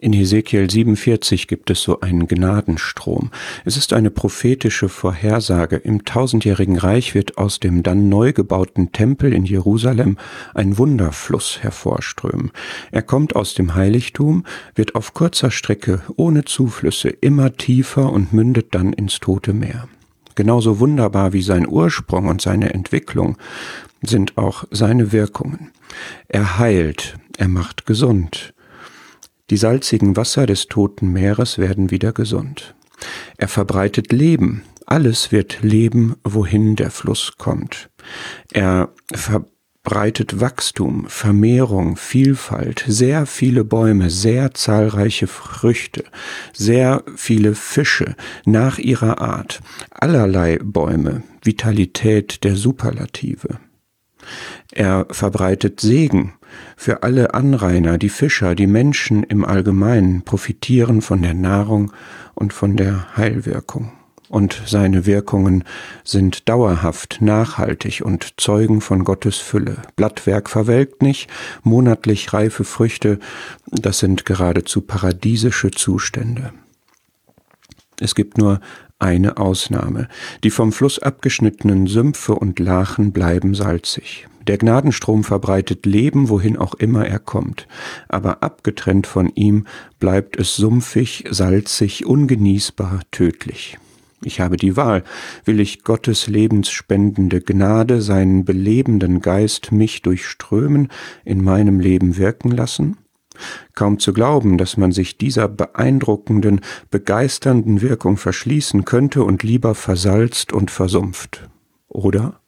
In Hesekiel 47 gibt es so einen Gnadenstrom. Es ist eine prophetische Vorhersage. Im tausendjährigen Reich wird aus dem dann neu gebauten Tempel in Jerusalem ein Wunderfluss hervorströmen. Er kommt aus dem Heiligtum, wird auf kurzer Strecke ohne Zuflüsse immer tiefer und mündet dann ins Tote Meer. Genauso wunderbar wie sein Ursprung und seine Entwicklung sind auch seine Wirkungen. Er heilt, er macht gesund, die salzigen Wasser des toten Meeres werden wieder gesund. Er verbreitet Leben. Alles wird leben, wohin der Fluss kommt. Er verbreitet Wachstum, Vermehrung, Vielfalt, sehr viele Bäume, sehr zahlreiche Früchte, sehr viele Fische nach ihrer Art, allerlei Bäume, Vitalität der Superlative. Er verbreitet Segen, für alle Anrainer, die Fischer, die Menschen im Allgemeinen profitieren von der Nahrung und von der Heilwirkung. Und seine Wirkungen sind dauerhaft, nachhaltig und zeugen von Gottes Fülle. Blattwerk verwelkt nicht, monatlich reife Früchte, das sind geradezu paradiesische Zustände. Es gibt nur eine Ausnahme. Die vom Fluss abgeschnittenen Sümpfe und Lachen bleiben salzig. Der Gnadenstrom verbreitet Leben, wohin auch immer er kommt, aber abgetrennt von ihm bleibt es sumpfig, salzig, ungenießbar, tödlich. Ich habe die Wahl. Will ich Gottes lebensspendende Gnade, seinen belebenden Geist mich durchströmen, in meinem Leben wirken lassen? Kaum zu glauben, dass man sich dieser beeindruckenden, begeisternden Wirkung verschließen könnte und lieber versalzt und versumpft. Oder?